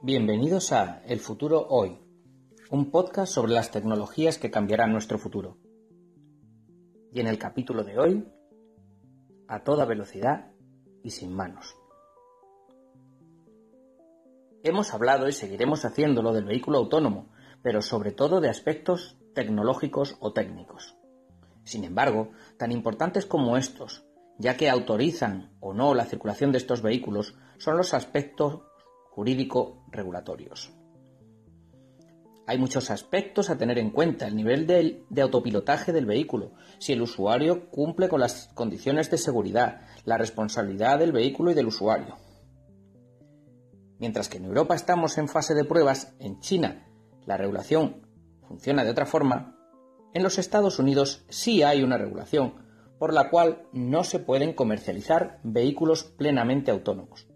Bienvenidos a El futuro hoy, un podcast sobre las tecnologías que cambiarán nuestro futuro. Y en el capítulo de hoy, a toda velocidad y sin manos. Hemos hablado y seguiremos haciéndolo del vehículo autónomo, pero sobre todo de aspectos tecnológicos o técnicos. Sin embargo, tan importantes como estos, ya que autorizan o no la circulación de estos vehículos, son los aspectos jurídico-regulatorios. Hay muchos aspectos a tener en cuenta, el nivel de, de, autopilotaje del vehículo, si el usuario cumple con las condiciones de seguridad, la responsabilidad del vehículo y del usuario. Mientras que en Europa estamos en fase de pruebas, en China la regulación funciona de otra forma, en los Estados Unidos sí hay una regulación por la cual no se pueden comercializar vehículos plenamente autónomos,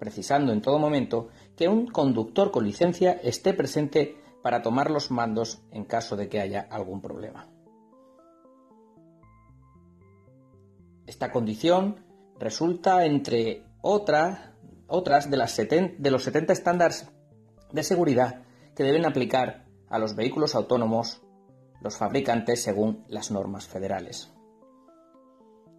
precisando en todo momento que un conductor con licencia esté presente para tomar los mandos en caso de que haya algún problema. Esta condición resulta entre otras de, los 70 estándares de seguridad que deben aplicar a los vehículos autónomos los fabricantes según las normas federales.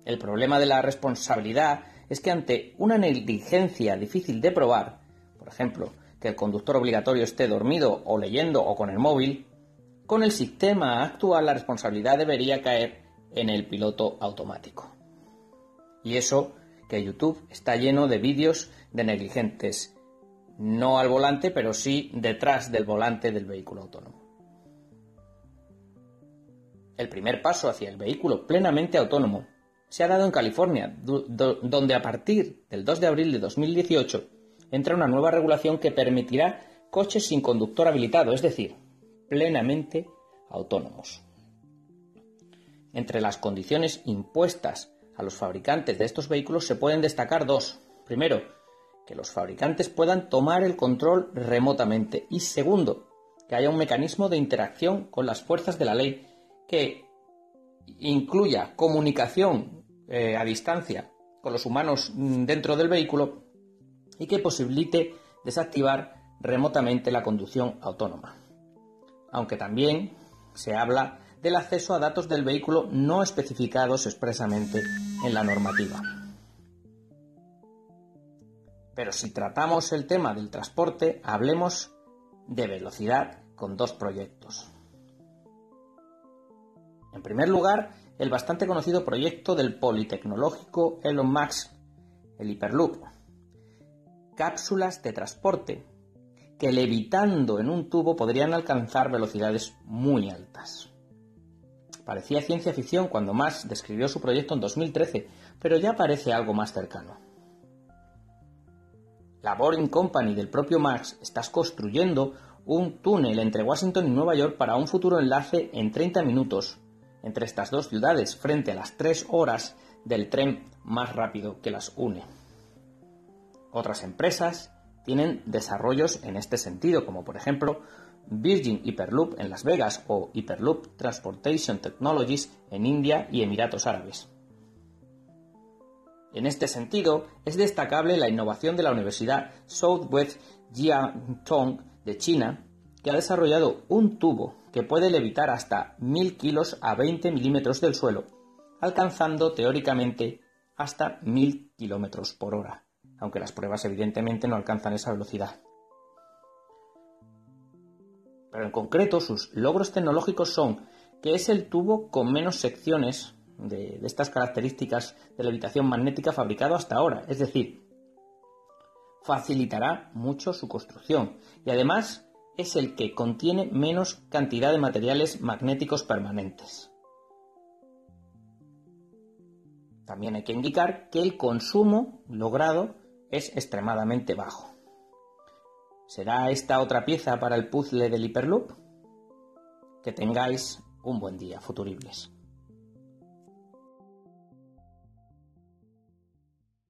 El problema de la responsabilidad es que ante una negligencia difícil de probar, por ejemplo, que el conductor obligatorio esté dormido o leyendo o con el móvil, con el sistema actual la responsabilidad debería caer en el piloto automático. Y eso que YouTube está lleno de vídeos de negligentes, no al volante, pero sí detrás del volante del vehículo autónomo. El primer paso hacia el vehículo plenamente autónomo se ha dado en California, donde a partir del 2 de abril de 2018 entra una nueva regulación que permitirá coches sin conductor habilitado, es decir, plenamente autónomos. Entre las condiciones impuestas a los fabricantes de estos vehículos se pueden destacar dos. Primero, que los fabricantes puedan tomar el control remotamente y segundo, que haya un mecanismo de interacción con las fuerzas de la ley que incluya comunicación eh, a distancia con los humanos dentro del vehículo y que posibilite desactivar remotamente la conducción autónoma. Aunque también se habla del acceso a datos del vehículo no especificados expresamente en la normativa. Pero si tratamos el tema del transporte, hablemos de velocidad con dos proyectos. En primer lugar, el bastante conocido proyecto del Politecnológico Elon Musk, el Hyperloop. Cápsulas de transporte que levitando en un tubo podrían alcanzar velocidades muy altas. Parecía ciencia ficción cuando Musk describió su proyecto en 2013, pero ya parece algo más cercano. La Boring Company del propio Musk está construyendo un túnel entre Washington y Nueva York para un futuro enlace en 30 minutos entre estas dos ciudades frente a las tres horas del tren más rápido que las une. Otras empresas tienen desarrollos en este sentido, como por ejemplo Virgin Hyperloop en Las Vegas o Hyperloop Transportation Technologies en India y Emiratos Árabes. En este sentido, es destacable la innovación de la Universidad Southwest Jiangtong de China, que ha desarrollado un tubo que puede levitar hasta 1000 kilos a 20 milímetros del suelo, alcanzando teóricamente hasta 1000 kilómetros por hora, aunque las pruebas evidentemente no alcanzan esa velocidad. Pero en concreto sus logros tecnológicos son que es el tubo con menos secciones de, de estas características de levitación magnética fabricado hasta ahora, es decir, facilitará mucho su construcción y además es el que contiene menos cantidad de materiales magnéticos permanentes. También hay que indicar que el consumo logrado es extremadamente bajo. ¿Será esta otra pieza para el puzzle del Hyperloop? Que tengáis un buen día, futuribles.